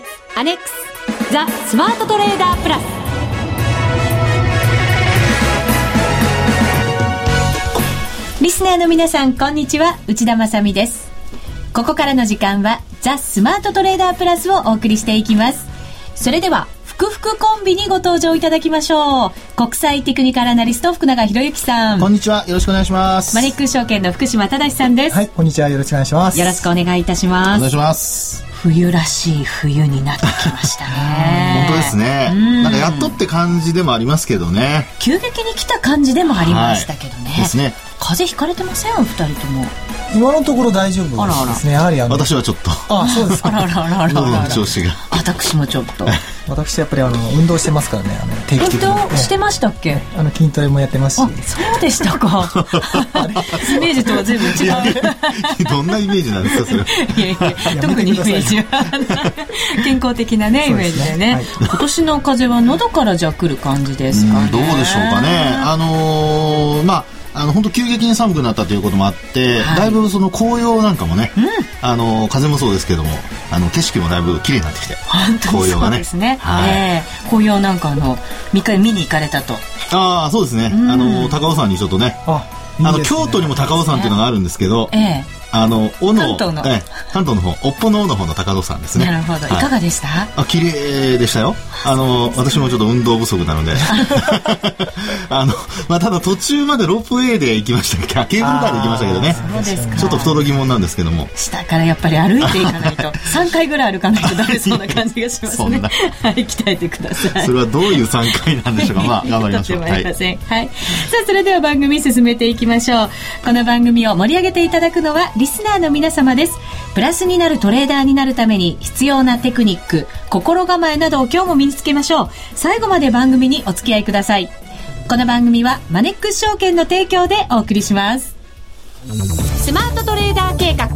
月アネックスザ・スマートトレーダープラスリスナーの皆さんこんにちは。内田まさです。ここからの時間はザ・スマートトレーダープラスをお送りしていきます。それではふくふくコンビにご登場いただきましょう。国際テクニカルアナリスト福永博之さん。こんにちは。よろしくお願いします。マネック証券の福島正さんです。はいこんにちは。よろしくお願いします。よろしくお願いいたします。お願いします冬らしい冬になってきましたね。本当ですね。なんかやっとって感じでもありますけどね。急激に来た感じでもありましたけどね、はい、ですね風邪ひかれてません？お二人とも。今のところ大丈夫ですね。やはりあの私はちょっと。あそうですあらあらあらあら。あら調子が。私もちょっと。私やっぱりあの運動してますからね。あの定期的に。運動してましたっけ？あの筋トレもやってますし。そうでしたか。イメージとは全部違う。どんなイメージなんですかそれいやいや特にイメージは。健康的なねイメージでね、ね。はい、今年の風は喉からじゃ来る感じですかね。どうでしょうかね。あのー、まああの本当急激に寒くなったということもあって、はい、だいぶその紅葉なんかもね、うん、あの風もそうですけどもあの景色もだいぶ綺麗になってきて紅葉がねですね、はい、えー、紅葉なんかあの3日見に行かれたと。ああそうですね、うん、あの高尾山にちょっとね。あの、京都にも高尾山っていうのがあるんですけど、ええあの、尾の、関東の、ええ、関東の方、尾っぽの尾の方の高戸山ですね。なるほど。いかがでした？あ、綺麗でしたよ。あの、私もちょっと運動不足なので。あの、まあ、ただ途中までロープウェイで行きましたけ？ど、ケーブルカーで行きましたけどね。そうですか。ちょっと不届き者なんですけども。下からやっぱり歩いていかないと、3回ぐらい歩かないとダメそうな感じがしますね。はい、鍛えてください。それはどういう3回なんでしょうか？まあ、頑張りましょう。はい。はい。さあ、それでは番組進めていきましょう。この番組を盛り上げていただくのは、リスナーの皆様です。プラスになるトレーダーになるために必要なテクニック、心構えなどを今日も身につけましょう。最後まで番組にお付き合いください。この番組はマネックス証券の提供でお送りします。スマートトレーダー計画、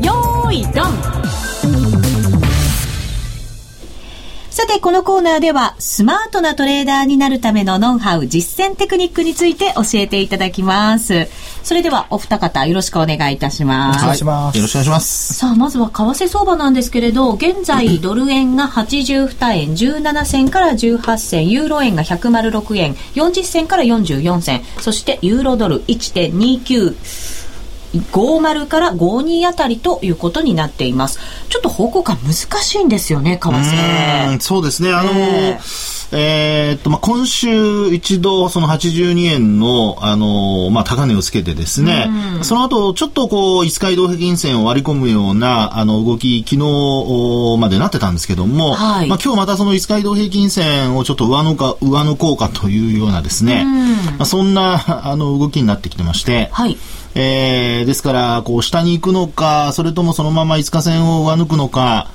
よーいドンさて、このコーナーでは、スマートなトレーダーになるためのノウハウ、実践テクニックについて教えていただきます。それでは、お二方、よろしくお願いいたします。お願いします。よろしくお願いします。さあ、まずは為替相場なんですけれど、現在、ドル円が82円17銭から18銭、ユーロ円が106円40銭から44銭、そして、ユーロドル1.29、50から52あたりということになっています。ちょっと方向感難しいんですよね、為替。そうですね。あのー、えー、っと、まあ、今週一度、その82円の、あのー、まあ、高値をつけてですね、その後、ちょっとこう、5日移動平均線を割り込むような、あの、動き、昨日までなってたんですけども、はい、まあ、今日またその5日移動平均線をちょっと上抜か、上抜こうかというようなですね、まあ、そんな、あの、動きになってきてまして、はい。えー、ですから、こう、下に行くのか、それともそのまま5日線を上抜くのか、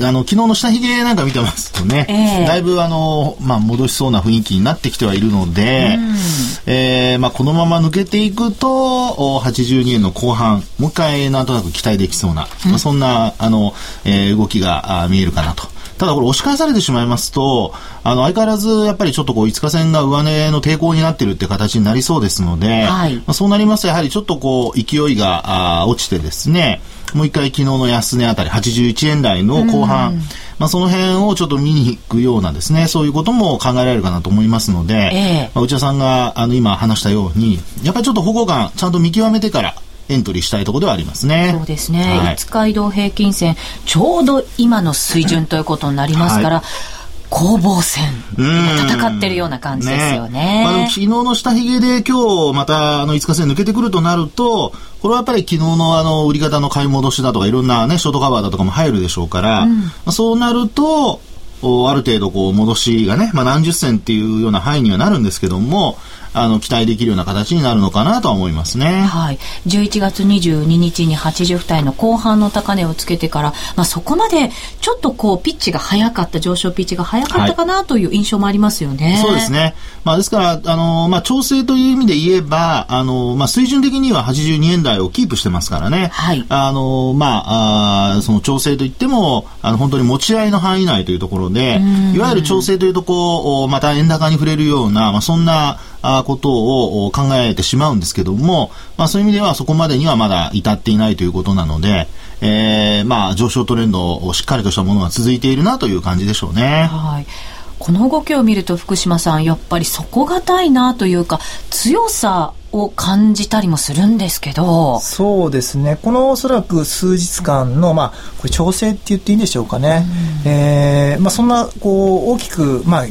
あの、昨日の下髭なんか見てますとね、えー、だいぶあの、まあ、戻しそうな雰囲気になってきてはいるので、うん、えー、まあ、このまま抜けていくと、82円の後半、もう一回なんとなく期待できそうな、うん、まあ、そんな、あの、えー、動きがあ見えるかなと。ただこれ押し返されてしまいますと、あの、相変わらずやっぱりちょっとこう、5日線が上値の抵抗になってるって形になりそうですので、はい、まあ、そうなりますとやはりちょっとこう、勢いがあ落ちてですね、もう一回昨日の安値あたり81円台の後半、まあ、その辺をちょっと見に行くようなですね、そういうことも考えられるかなと思いますので、えー、まあ、内田さんがあの今話したように、やっぱりちょっと保護感ちゃんと見極めてからエントリーしたいところではありますね。そうですね。はい、5日移動平均線、ちょうど今の水準ということになりますから、はい攻防戦、戦ってるような感じですよね。ね。まあ、昨日の下髭で今日またあの5日線抜けてくるとなると、これはやっぱり昨日のあの売り方の買い戻しだとかいろんなね、ショートカバーだとかも入るでしょうから、うん、まあ、そうなると、ある程度こう戻しがね、まあ、何十銭っていうような範囲にはなるんですけども、あの、期待できるような形になるのかなとは思いますね。はい。11月22日に80付帯の後半の高値をつけてから、まあ、そこまでちょっとこう、ピッチが早かった、上昇ピッチが早かったかなという印象もありますよね。はい、そうですね。まあ、ですから、あの、まあ、調整という意味で言えば、あの、まあ、水準的には82円台をキープしてますからね。はい。あの、まあ、あその調整といっても、あの、本当に持ち合いの範囲内というところで、いわゆる調整というとこう、また円高に触れるような、まあ、そんな、ことを考えてしまうんですけども、まあそういう意味ではそこまでにはまだ至っていないということなので、えー、まあ上昇トレンドをしっかりとしたものが続いているなという感じでしょうね。はい。この動きを見ると福島さん、やっぱり底堅いなというか、強さを感じたりもするんですけど。そうですね。このおそらく数日間の、まあ、これ調整って言っていいんでしょうかね。うん、えー、まあ、そんな、こう、大きく、まあ、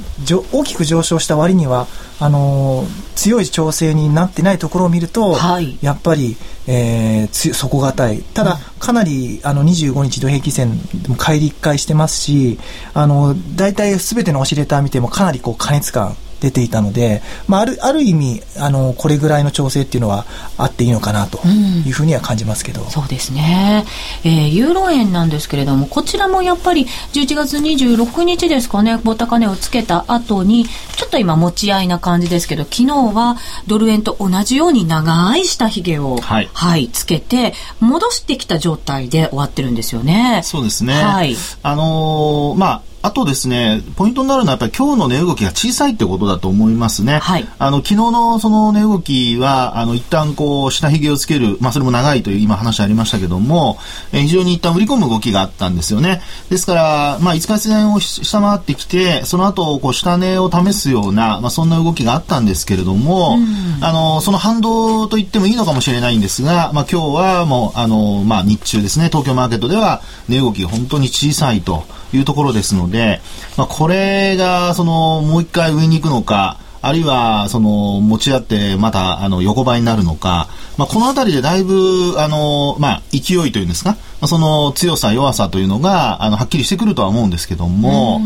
大きく上昇した割には、あの強い調整になってないところを見ると、はい、やっぱり、えー、底堅いただ、かなりあの25日土平均線も乖離1回してますしあの大体すべてのオシレーター見てもかなりこう過熱感出ていたので、まあ、あるある意味あのこれぐらいの調整っていうのはあっていいのかなというふうには感じますけど、うん、そうですね、えー、ユーロ円なんですけれどもこちらもやっぱり11月26日ですかねボタカネをつけた後にちょっと今持ち合いな感じですけど昨日はドル円と同じように長い下髭を、はい、はい、つけて戻してきた状態で終わってるんですよね。そうですね、はい、あのー、まああとですね、ポイントになるのはやっぱり今日の値動きが小さいってことだと思いますね。はい。あの、昨日のその値動きは、あの、一旦こう、下髭をつける、まあ、それも長いという今話ありましたけども、え非常に一旦売り込む動きがあったんですよね。ですから、まあ、5日線を下回ってきて、その後、こう、下値を試すような、まあ、そんな動きがあったんですけれども、あの、その反動と言ってもいいのかもしれないんですが、まあ、今日はもう、あの、まあ、日中ですね、東京マーケットでは、値動きが本当に小さいと。いうところですので、まあ、これが、その、もう一回上に行くのか、あるいは、その、持ち合って、また、あの、横ばいになるのか、まあ、このあたりでだいぶ、あの、まあ、勢いというんですか、その強さ、弱さというのが、あの、はっきりしてくるとは思うんですけども、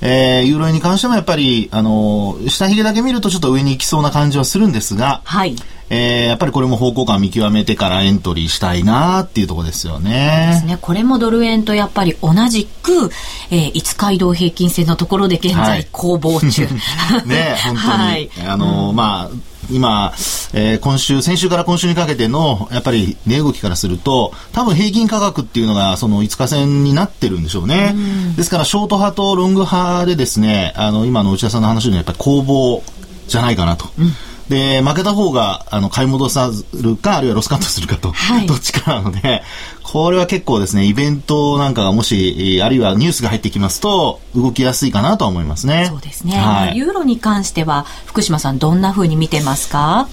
えー、ユーロ円に関してもやっぱり、あの、下髭だけ見るとちょっと上に行きそうな感じはするんですが、はい。えー、やっぱりこれも方向感見極めてからエントリーしたいなっていうところですよね。ですね。これもドル円とやっぱり同じく、えー、5日移動平均線のところで現在攻防中。はい、ね、本当に。はい、あの、うん、まあ、今、えー、今週、先週から今週にかけての、やっぱり値動きからすると、多分平均価格っていうのが、その5日線になってるんでしょうね。うですから、ショート派とロング派でですね、あの、今の内田さんの話のやっぱり攻防じゃないかなと。うんで、負けた方が、あの、買い戻さるか、あるいはロスカットするかと、はい、どっちかなので、これは結構ですね、イベントなんかがもし、あるいはニュースが入ってきますと、動きやすいかなと思いますね。そうですね。はい、ユーロに関しては、福島さん、どんなふうに見てますか？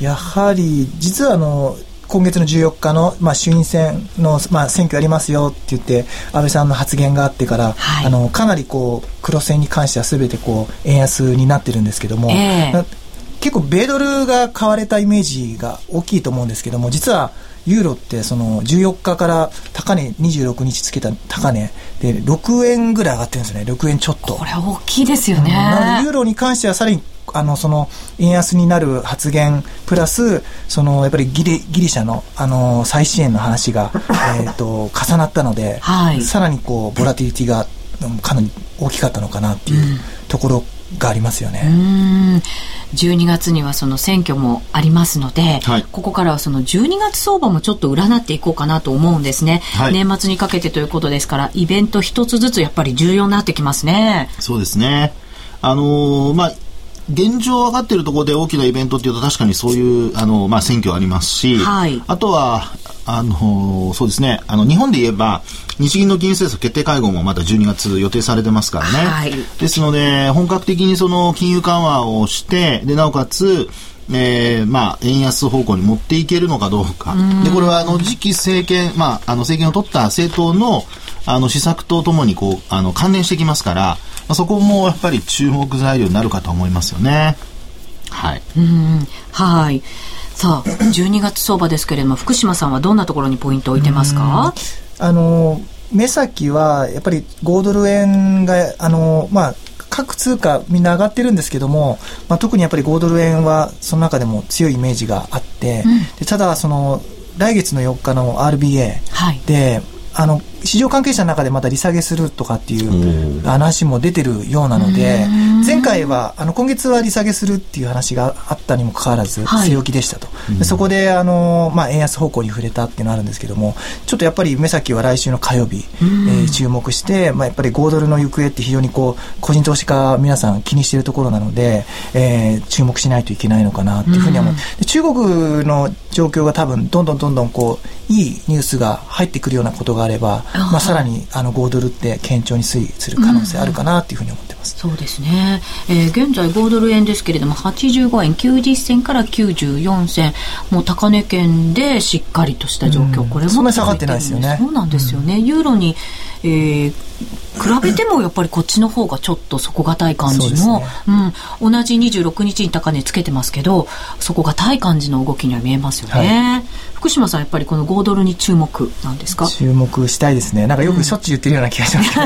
やはり、実はあの、今月の14日の、まあ、衆院選の、まあ、選挙ありますよって言って安倍さんの発言があってから、はい、あのかなりこう黒線に関してはすべてこう円安になってるんですけども、えー、結構米ドルが買われたイメージが大きいと思うんですけども実はユーロってその14日から高値26日つけた高値。で6円ぐらい上がってるんですよね。6円ちょっと。これ大きいですよね、なのでユーロに関してはさらにあのその円安になる発言プラスそのやっぱりギリギリシャのあの再支援の話が、えーと、重なったので、はい、さらにこうボラティリティがかなり大きかったのかなっていうところがありますよね。うん。12月にはその選挙もありますので、はい、ここからはその12月相場もちょっと占っていこうかなと思うんですね、はい、年末にかけてということですからイベント一つずつやっぱり重要になってきますね。そうですね。あのー、まあ現状分かっているところで大きなイベントっていうと確かにそういうあの、まあ、選挙ありますし、はい、あとはあのそうですね。あの日本で言えば日銀の金融政策決定会合もまた12月予定されてますからね、はい、ですので本格的にその金融緩和をしてでなおかつえー、まあ、円安方向に持っていけるのかどうか。で、これは、あの、次期政権、まあ、あの、政権を取った政党の、あの、施策とともに、こう、あの、関連してきますから、まあ、そこもやっぱり注目材料になるかと思いますよね。はい。うん。はい。さあ、12月相場ですけれども、福島さんはどんなところにポイントを置いてますか？あの、目先は、やっぱり5ドル円が、あの、まあ、各通貨みんな上がってるんですけども、まあ、特にやっぱり5ドル円はその中でも強いイメージがあって、うん、でただその来月の4日の RBA で、はいあの、市場関係者の中でまた利下げするとかっていう話も出てるようなので、前回は、あの、今月は利下げするっていう話があったにもかかわらず、据え置きでしたと。はい、そこで、あの、まあ、円安方向に触れたっていうのがあるんですけども、ちょっとやっぱり目先は来週の火曜日、えー、注目して、まあ、やっぱり5ドルの行方って非常にこう、個人投資家皆さん気にしているところなので、えー、注目しないといけないのかなっていうふうに思う。中国の状況が多分、どんどんどんどんこう、いいニュースが入ってくるようなことがあれば、まあ、さらにあの5ドルって堅調に推移する可能性あるかなというふうに思ってます。そうですね。えー、現在5ドル円ですけれども、85円90銭から94銭、もう高値圏でしっかりとした状況、これもそんなに下がってないですよね。そうなんですよね。ユーロに、えー、比べてもやっぱりこっちの方がちょっと底堅い感じの、ね、うん、同じ26日に高値つけてますけど、底堅い感じの動きには見えますよね。はい、福島さん、やっぱりこの5ドルに注目なんですか？注目したいですね。なんかよくしょっちゅう言ってるような気がします、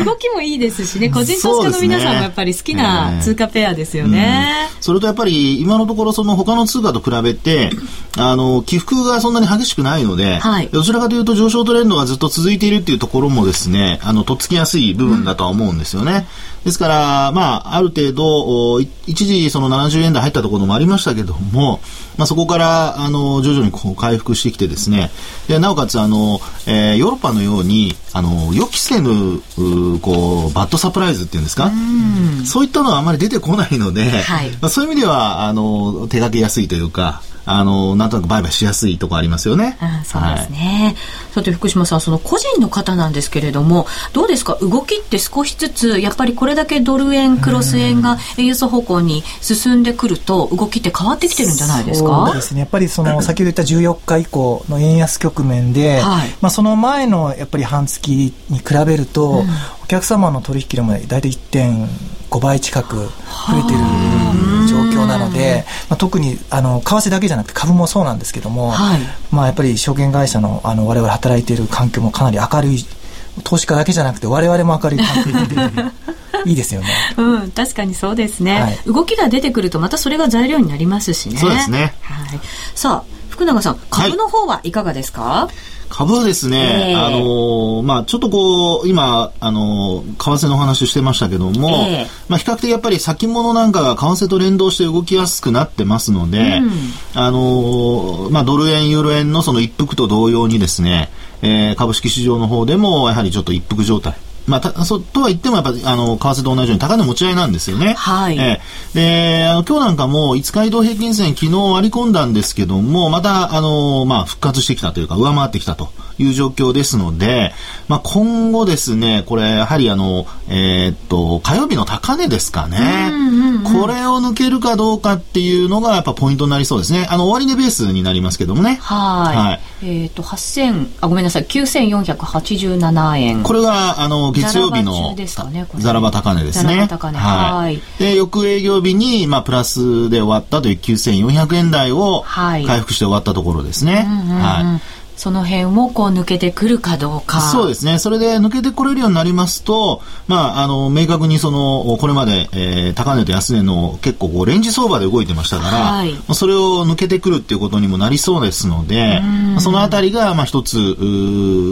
うん、動きもいいですしね、個人投資家の皆さんもやっぱり好きな通貨ペアですよね。ねうん、それとやっぱり今のところその他の通貨と比べて、あの、起伏がそんなに激しくないので、はい、どちらかというと上昇トレンドがずっと続いているっていうところもですね、あの、とっつきやすい部分だとは思うんですよね。ですから、まあ、ある程度、一時その70円台入ったところもありましたけども、まあ、そこから、あの、徐々にこう回復してきてですね、で、なおかつ、あの、えー、ヨーロッパのように、あの、予期せぬ、こう、バッドサプライズっていうんですか、うそういったのはあまり出てこないので、はい、まあ、そういう意味では、あの、手がけやすいというか、あの、なんとなく売買しやすいとこありますよね。うん、そうですね。はい、さて、福島さん、その個人の方なんですけれども、どうですか？動きって少しずつ、やっぱりこれだけドル円、クロス円が円安方向に進んでくると、動きって変わってきてるんじゃないですか？そうですね。やっぱりその、先ほど言った14日以降の円安局面で、はい、まあその前のやっぱり半月に比べると、うん、お客様の取引量も大体1.5倍近く増えてる状況なので、まあ、特にあの為替だけじゃなくて株もそうなんですけども、はい、まあ、やっぱり証券会社のあの我々働いている環境もかなり明るい投資家だけじゃなくて我々も明るい環境で いいですよね。うん、確かにそうですね、はい、動きが出てくるとまたそれが材料になりますしね。そうですね。はい。さあ、福永さん、株の方はいかがですか、はい株はですね、えー、あのまあ、ちょっとこう、今、あの為替の話してましたけども、えー、まあ、比較的やっぱり先物なんかが為替と連動して動きやすくなってますので、うん、あのまあ、ドル円、ユーロ円のその一服と同様にですね、えー、株式市場の方でもやはりちょっと一服状態。まあ、たそとは言ってもやっぱあの為替と同じように高値持ち合いなんですよね。はい。えー、であの今日なんかも5日移動平均線昨日割り込んだんですけどもまたあのまあ復活してきたというか上回ってきたという状況ですので、まあ、今後ですね、これやはりあの、えー、っと、火曜日の高値ですかね、これを抜けるかどうかっていうのがやっぱポイントになりそうですね。あの、終値ベースになりますけどもね。はい。はい、えっ、と、8000、あ、ごめんなさい、9487円。これが、あの、月曜日のザラバ高値ですね。はい。で、翌営業日に、まあ、プラスで終わったという9400円台を回復して終わったところですね。はい。その辺をこう抜けてくるかどうか。そうですね。それで抜けてこれるようになりますと、まあ、あの、明確にその、これまで、えー、高値と安値の結構こう、レンジ相場で動いてましたから、はい、それを抜けてくるっていうことにもなりそうですので、そのあたりが、まあ、一つ、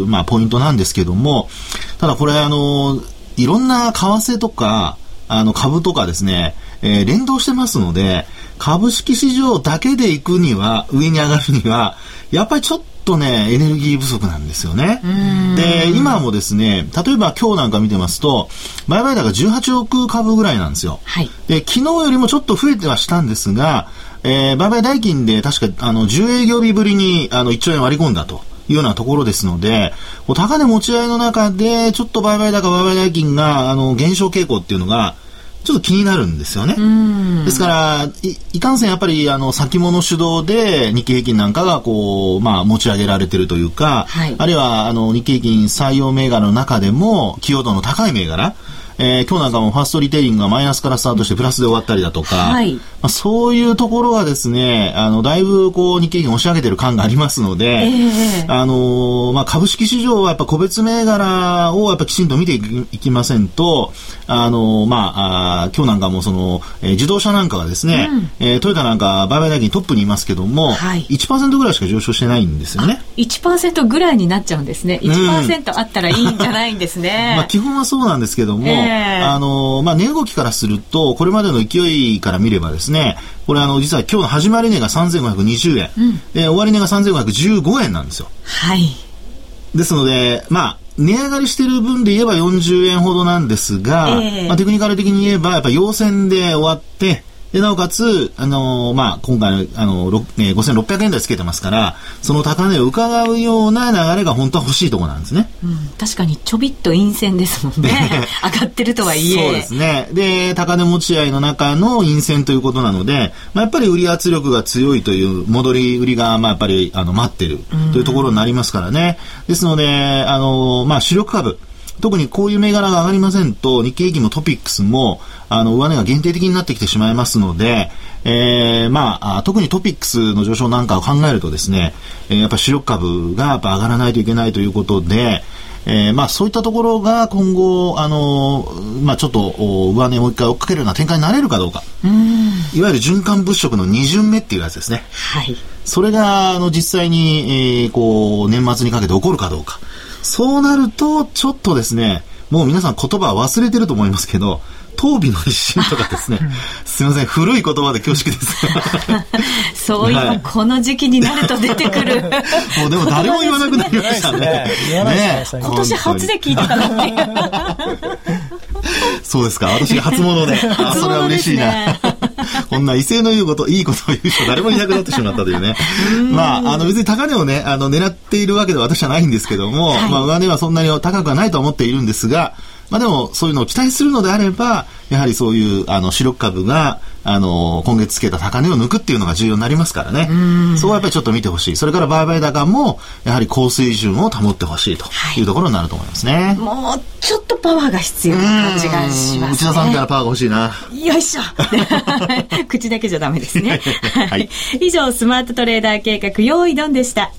まあ、ポイントなんですけども、ただこれ、あの、いろんな為替とか、あの、株とかですね、えー、連動してますので、株式市場だけで行くには、上に上がるには、やっぱりちょっとね、エネルギー不足なんですよね。で、今もですね、例えば今日なんか見てますと、売買高18億株ぐらいなんですよ。はい、で、昨日よりもちょっと増えてはしたんですが、えー、売買代金で確か、あの、10営業日ぶりに、あの、1兆円割り込んだと。いうようなところですので、高値持ち合いの中で、ちょっと売買高、売買代金が、あの、減少傾向っていうのが、ちょっと気になるんですよね。ですからい、いかんせんやっぱりあの先物主導で日経平均なんかがこう、まあ、持ち上げられてるというか、はい、あるいはあの日経平均採用銘柄の中でも寄与度の高い銘柄、えー、今日なんかもファーストリテイリングがマイナスからスタートしてプラスで終わったりだとか、はい、まあ、そういうところはですね、あの、だいぶこう日経平均押し上げてる感がありますので、えー、あのまあ、株式市場はやっぱ個別銘柄をやっぱきちんと見ていきませんと、あのまあ、あ今日なんかもその、えー、自動車なんかがですね、うん、えー、トヨタなんか売買代金トップにいますけども、はい、1%ぐらいしか上昇してないんですよね。1%ぐらいになっちゃうんですね。1%あったらいいんじゃないんですね。まあ基本はそうなんですけども、えー、あの、まあ値動きからすると、これまでの勢いから見ればですね、これあの、実は今日の始まり値が3520円、うん、で、終わり値が3515円なんですよ。はい。ですので、まあ、値上がりしている分で言えば40円ほどなんですが、えー、まあ、テクニカル的に言えば、やっぱ陽線で終わって、で、なおかつ、あのー、まあ、今回の、あのー、えー、5600円台つけてますから、その高値を伺うような流れが本当は欲しいところなんですね。うん、確かにちょびっと陰線ですもんね。上がってるとはいえ。そうですね。で、高値持ち合いの中の陰線ということなので、まあ、やっぱり売り圧力が強いという戻り売りが、まあ、やっぱり、あの、待ってるというところになりますからね。ですので、あのー、まあ、主力株、特にこういう銘柄が上がりませんと、日経平均もトピックスも、あの、上値が限定的になってきてしまいますので、えー、まあ、特にトピックスの上昇なんかを考えるとですね、えー、やっぱ主力株がやっぱ上がらないといけないということで、えー、まあそういったところが今後、あのまあちょっと上値をもう一回追っかけるような展開になれるかどうか。ういわゆる循環物色の二巡目っていうやつですね。はい。それが、あの、実際に、えー、こう、年末にかけて起こるかどうか。そうなると、ちょっとですね、もう皆さん言葉忘れてると思いますけど、当美の一心とかですね、すみません、古い言葉で恐縮です。そういう、この時期になると出てくる。もうでも誰も言わなくなりましたね。ね今年初で聞いたかなっていう。そうですか。私が初物で。あ、それは嬉しいな。こんな威勢の言うこと、いいことを言う人誰もいなくなってしまったというね。まあ、あの別に高値をね、あの狙っているわけでは私はないんですけども、はい、まあ上値はそんなに高くはないと思っているんですが、まあでも、そういうのを期待するのであれば、やはりそういう、あの、主力株が、あの、今月つけた高値を抜くっていうのが重要になりますからね。そこはやっぱりちょっと見てほしい。それから売買高も、やはり高水準を保ってほしいというところになると思いますね。はい、もう、ちょっとパワーが必要な感じがします、ね、内田さんからパワーが欲しいな。よいしょ 口だけじゃダメですね。はい。以上、スマートトレーダー計画、用意ドンでした。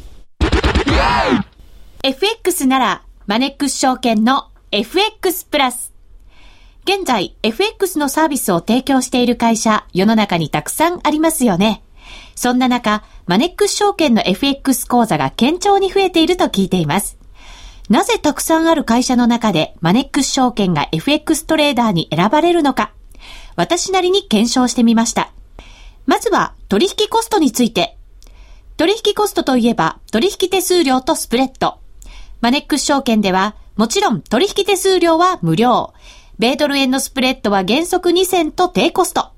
FX なら、マネックス証券の FX プラス。現在、FX のサービスを提供している会社、世の中にたくさんありますよね。そんな中、マネックス証券の FX 講座が堅調に増えていると聞いています。なぜたくさんある会社の中でマネックス証券が FX トレーダーに選ばれるのか、私なりに検証してみました。まずは取引コストについて。取引コストといえば取引手数料とスプレッド。マネックス証券ではもちろん取引手数料は無料。米ドル円のスプレッドは原則2銭と低コスト。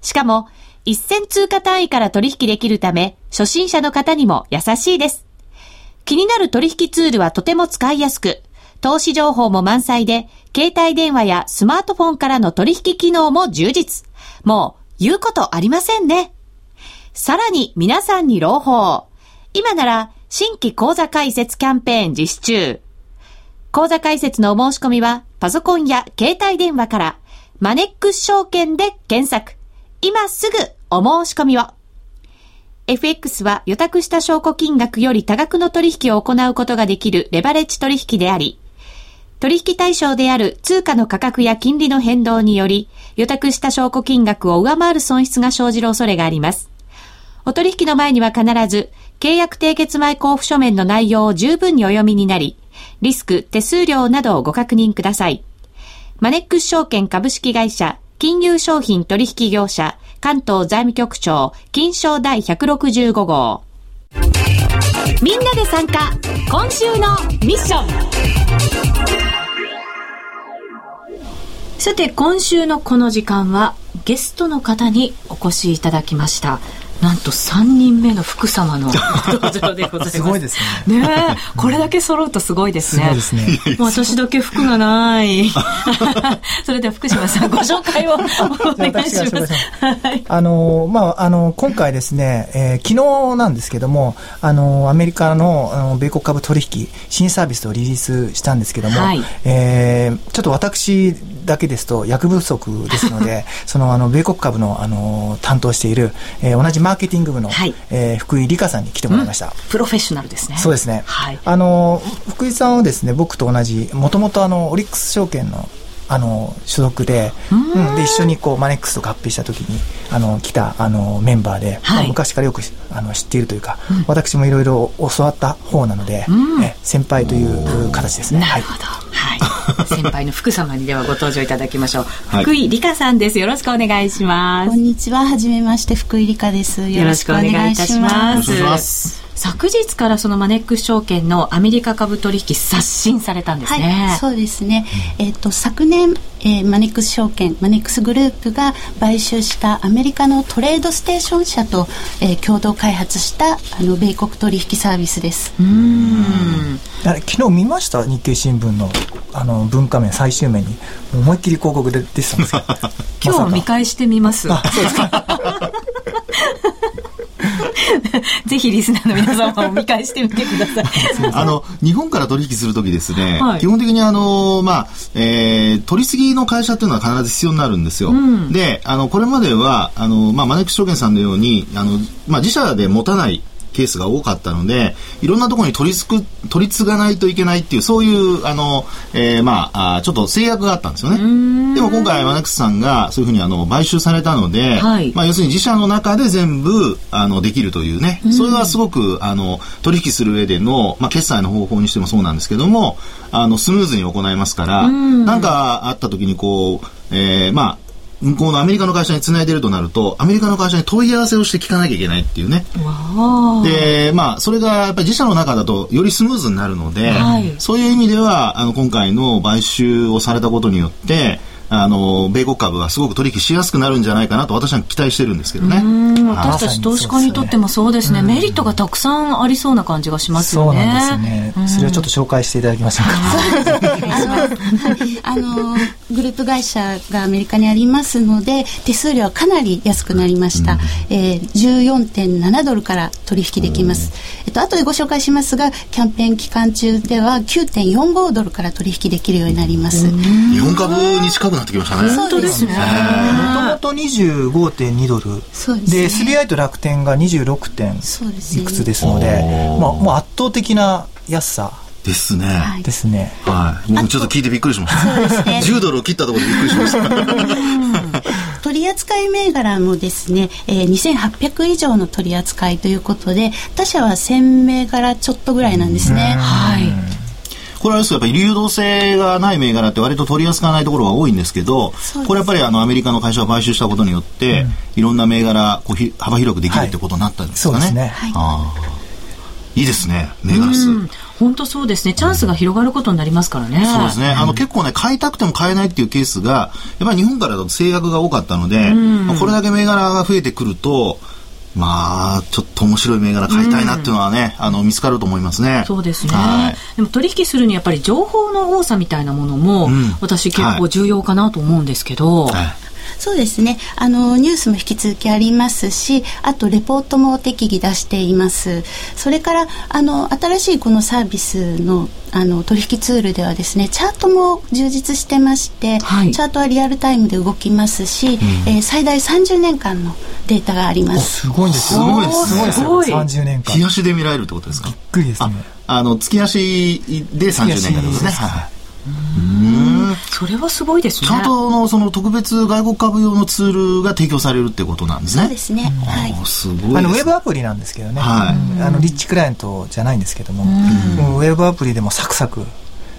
しかも、1銭通貨単位から取引できるため、初心者の方にも優しいです。気になる取引ツールはとても使いやすく、投資情報も満載で、携帯電話やスマートフォンからの取引機能も充実。もう、言うことありませんね。さらに皆さんに朗報。今なら、新規講座開設キャンペーン実施中。講座開設のお申し込みは、パソコンや携帯電話から、マネックス証券で検索。今すぐお申し込みを。FX は予託した証拠金額より多額の取引を行うことができるレバレッジ取引であり、取引対象である通貨の価格や金利の変動により、予託した証拠金額を上回る損失が生じる恐れがあります。お取引の前には必ず、契約締結前交付書面の内容を十分にお読みになり、リスク、手数料などをご確認ください。マネックス証券株式会社、金融商品取引業者、関東財務局長、金賞第165号。みんなで参加、今週のミッション。さて、今週のこの時間は、ゲストの方にお越しいただきました。なんと3人目の福様の登場でございます。すごいですね。ねこれだけ揃うとすごいですね。すね。私だけ服がない。それでは福島さん、ご紹介をお願いします。はい、あの、まあ、あの、今回ですね、えー、昨日なんですけども、あの、アメリカのあの米国株取引新サービスをリリースしたんですけども、はい、えー、ちょっと私だけですと役不足ですので、その、あの、米国株の、あの、担当している、えー、同じマーケティング部の、はい、えー、福井理香さんに来てもらいました、うん、プロフェッショナルですね。そうですね。はい。あの、福井さんはですね、僕と同じ、もともとあの、オリックス証券のあの所属で,、うん、で一緒にこうマネックスと合併した時にあの来たあのメンバーで、はい、まあ、昔からよくあの知っているというか、うん、私もいろいろ教わった方なので、うん、え先輩という形ですね。なるほど、はい、先輩の福様にではご登場いただきましょう。福井理香さんです。よろしくお願いします。こんにちは。はじめまして、福井理香です。よろしくお願いいたします。昨日からそのマネックス証券のアメリカ株取引刷新されたんですね。はい、そうですね。えっ、ー、と昨年、えー、マネックス証券マネックスグループが買収したアメリカのトレードステーション社と、えー、共同開発したあの米国取引サービスです。うん。あれ昨日見ました？日経新聞のあの文化面最終面に思いっきり広告で出てたんですか。今日見返してみます。あそうですか。ぜひリスナーの皆様も見返してみてください。あの、日本から取引するときですね、はい、基本的にあの、まあ、えー、取り次ぎの会社っていうのは必ず必要になるんですよ。うん、で、あの、これまでは、あの、まあ、マネックス証券さんのように、あの、まあ、自社で持たないケースが多かったので、いろんなところに取りつく、取り継がないといけないっていう、そういう、あの、えー、まあ、あちょっと制約があったんですよね。でも今回、マネックスさんがそういうふうにあの買収されたので、はい、まあ、要するに自社の中で全部、あの、できるというね、それはすごく、あの、取引する上での、まあ、決済の方法にしてもそうなんですけども、あの、スムーズに行いますから、なんかあった時にこう、えー、まあ、向こうのアメリカの会社につないでるとなると、アメリカの会社に問い合わせをして聞かなきゃいけないっていうね。で、まあ、それがやっぱり自社の中だとよりスムーズになるので、はい、そういう意味では、あの、今回の買収をされたことによって、あの、米国株がすごく取引しやすくなるんじゃないかなと私は期待してるんですけどね。私たち投資家にとってもそうですね、メリットがたくさんありそうな感じがしますよね。そうなんですね。それをちょっと紹介していただきましょうか。あの、グループ会社がアメリカにありますので、手数料はかなり安くなりました。うん、えー、14.7ドルから取引できます。えっと、後でご紹介しますが、キャンペーン期間中では9.45ドルから取引できるようになります。日本株に近くなってきましたね。本当ですね。もともと25.2ドル。そうです、ね。で、SBI と楽天が26点いくつですので、まあ、もう圧倒的な安さ。ですね。はい、ですね。はい。僕ちょっと聞いてびっくりしました。そうですね。10ドルを切ったところでびっくりしました。取扱銘柄もですね、えー、2800以上の取り扱いということで、他社は1000銘柄ちょっとぐらいなんですね。はい。これはやっぱり流動性がない銘柄って割と取り扱わないところが多いんですけど、これやっぱりあのアメリカの会社を買収したことによって、うん、いろんな銘柄こうひ幅広くできるってことになったんですかね。はい、そうですね。はいいいですね、銘柄数。本当そうですね。チャンスが広がることになりますからね。そうですね。あの、結構ね、買いたくても買えないっていうケースが、やっぱり日本からだと制約が多かったので、まあ、これだけ銘柄が増えてくると、まあ、ちょっと面白い銘柄買いたいなっていうのはね、うん、あの、見つかると思いますね。そうですね。はい、でも取引するにやっぱり情報の多さみたいなものも、うん、私結構重要かなと思うんですけど、はいそうですね。あの、ニュースも引き続きありますし、あと、レポートも適宜出しています。それから、あの、新しいこのサービスの、あの、取引ツールではですね、チャートも充実してまして、はい、チャートはリアルタイムで動きますし、うん、えー、最大30年間のデータがあります。すごいですすごいです。すごいですよ。30年間。日足で見られるってことですか？びっくりですね。あの、月足で30年間ですね。はいうんそれはすごいですね。ちゃんとのその特別外国株用のツールが提供されるってことなんですね。そうですね。はい。すごいあのウェブアプリなんですけどね。はい。あのリッチクライアントじゃないんですけども、ウェブアプリでもサクサク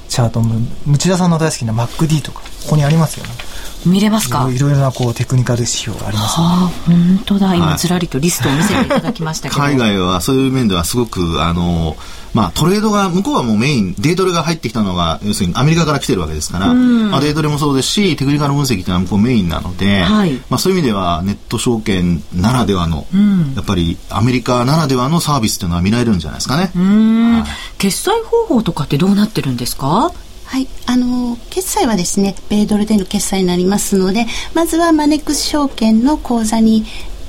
チャートも内田さんの大好きな MacD とかここにありますよね。見れますか？いろいろなこうテクニカル指標があります、ね、ああ本当だ。今ずらりとリストを見せていただきましたけど、海外はそういう面ではすごくあのまあ、トレードが、向こうはもうメイン、デイトレが入ってきたのが、要するにアメリカから来てるわけですから、まあ、デイトレもそうですし、テクニカル分析っていうのは向こうメインなので、はい、まあ、そういう意味ではネット証券ならではの、うん、やっぱりアメリカならではのサービスっていうのは見られるんじゃないですかね。はい、決済方法とかってどうなってるんですかはい、あの決済はですね米ドルでの決済になりますのでまずはマネックス証券の口座に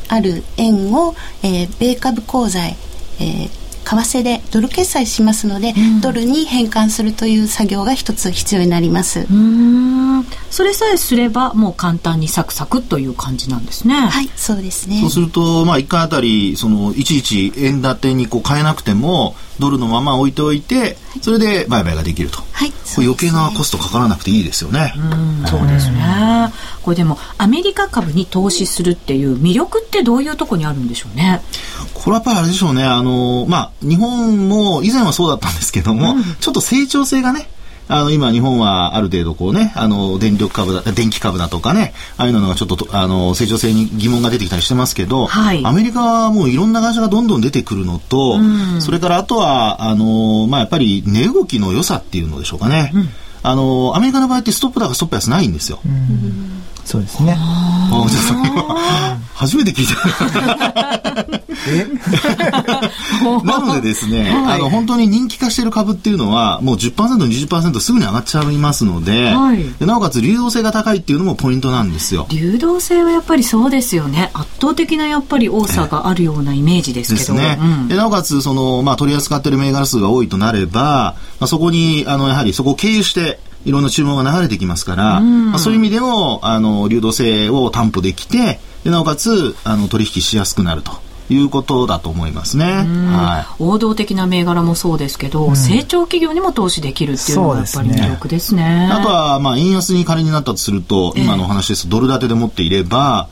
ある円を、えー、米株口座へ、えー為替でドル決済しますので、うん、ドルに変換するという作業が一つ必要になります。それさえすればもう簡単にサクサクという感じなんですね。はい、そうですね。そうすると、まあ1回あたり、その、いちいち円建てにこう変えなくても、ドルのまま置いておいて、それで売買ができると。はい。これ余計なコストかからなくていいですよね。うそうですね。これでも、アメリカ株に投資するっていう魅力ってどういうところにあるんでしょうね？これはやっぱりあれでしょうね。あの、まあ、日本も以前はそうだったんですけども、うん、ちょっと成長性がね、あの、今日本はある程度こうね、あの、電力株だ、電気株だとかね、ああいうのがちょっと、あの、成長性に疑問が出てきたりしてますけど、はい、アメリカはもういろんな会社がどんどん出てくるのと、うん、それからあとは、あの、まあ、やっぱり値動きの良さっていうのでしょうかね。うん、あの、アメリカの場合ってストップ高ストップ安ないんですよ。うんそうですね。あじゃ 初めて聞いた。え？なのでですね、はい、あの、本当に人気化している株っていうのは、もう10%、20%すぐに上がっちゃいますので、はい、でなおかつ流動性が高いっていうのもポイントなんですよ。流動性はやっぱりそうですよね。圧倒的なやっぱり多さがあるようなイメージですけど。ね。うん、でなおかつ、その、まあ、取り扱っている銘柄数が多いとなれば、まあ、そこに、あの、やはりそこを経由して、いろんな注文が流れてきますから、まあ、そういう意味でも、あの、流動性を担保できて、でなおかつ、あの、取引しやすくなると。いうことだと思いますね、はい、王道的な銘柄もそうですけど、成長企業にも投資できるっていうのがやっぱり魅力ですね。すねあとは、まあ、円安に仮になったとすると、今のお話ですと、ドル建てで持っていれば、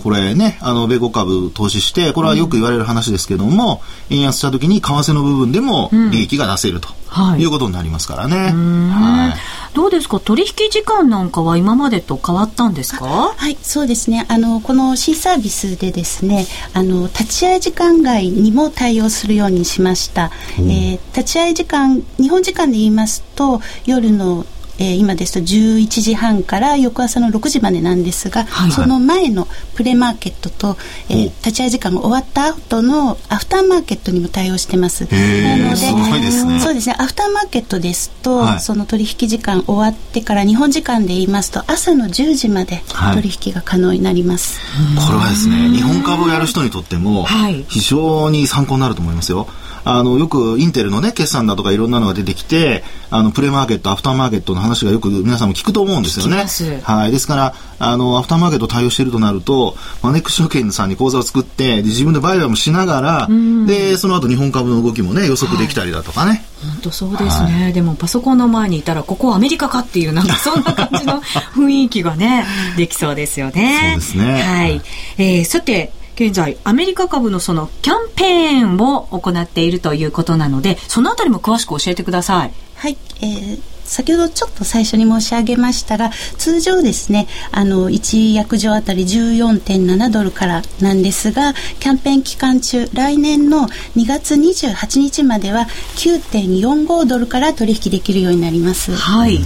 これね、あの、米国株投資して、これはよく言われる話ですけども、うん、円安した時に為替の部分でも利益が出せると、うん、いうことになりますからね。はい、どうですか？取引時間なんかは今までと変わったんですか？はい、そうですね。あの、この C サービスでですね、あの、立ち会い時間外にも対応するようにしました。う。ん、えー、立ち会い時間、日本時間で言いますと、夜のえー、今ですと11時半から翌朝の6時までなんですが、はい、その前のプレマーケットと、えー、立ち会い時間が終わった後のアフターマーケットにも対応してます。なので、でね、そうですね、アフターマーケットですと、はい、その取引時間終わってから日本時間で言いますと朝の10時まで取引が可能になります。はい、これはですね、日本株をやる人にとっても非常に参考になると思いますよ。あの、よくインテルのね、決算だとかいろんなのが出てきて、あの、プレマーケット、アフターマーケットの話がよく皆さんも聞くと思うんですよね。はい。ですから、あの、アフターマーケット対応しているとなると、マネックス証券さんに口座を作って、で自分で売買もしながら、で、その後日本株の動きもね、予測できたりだとかね。本当そうですね、はい、でもパソコンの前にいたらここアメリカかっていうなんかそんな感じの雰囲気がね できそうですよね。そうですね。はい。えー、さて現在アメリカ株のそのキャンペーンを行っているということなのでそのあたりも詳しく教えてください。はい、えー、先ほどちょっと最初に申し上げましたが通常ですねあの1薬場あたり14.7ドルからなんですがキャンペーン期間中来年の2月28日までは9.45ドルから取引できるようになります。はい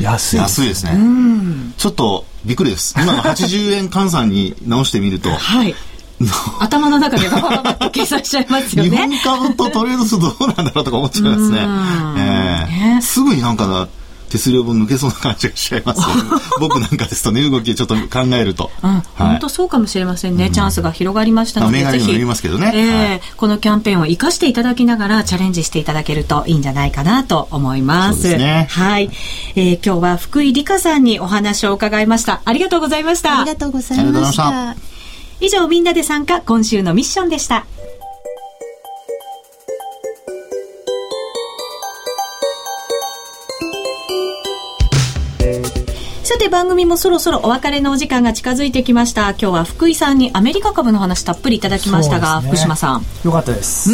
安い安いですねちょっとびっくりです今の80円換算に直してみるとはい 頭の中でババババッと計算しちゃいますよね。日本株とトレードするとどうなんだろうとか思っちゃいますね。えー、すぐになんか手数料分抜けそうな感じがしちゃいますよ、ね、僕なんかですとね動きちょっと考えると、うん、はい、本当そうかもしれませんね、うん、チャンスが広がりましたのでぜひ、ますけどね、えーはい、このキャンペーンを生かしていただきながらチャレンジしていただけるといいんじゃないかなと思います。ね、はい、えー、今日は福井理香さんにお話を伺いました。ありがとうございました。ありがとうございました。以上みんなで参加今週のミッションでした。さて番組もそろそろお別れのお時間が近づいてきました。今日は福井さんにアメリカ株の話たっぷりいただきましたが、ね、福島さん。よかったです。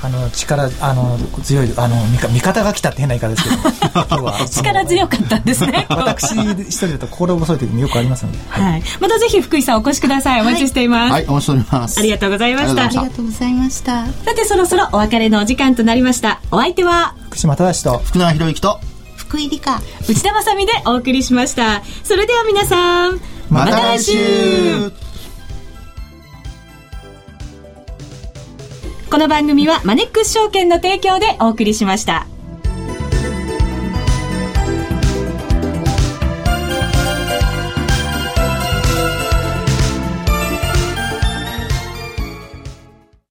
あの力あの強いあの味方が来たって変な言い方ですけど。力強かったんですね。私一人だと心細い時もよくありますので、はい、はい、またぜひ福井さんお越しください。お待ちしています、はい、はい、お待ちしております。ありがとうございました。ありがとうございました。さてそろそろお別れのお時間となりました。お相手は福島正と福永博之と福井理香内田まさでお送りしました。それでは皆さんまた来週。この番組はマネックス証券の提供でお送りしました。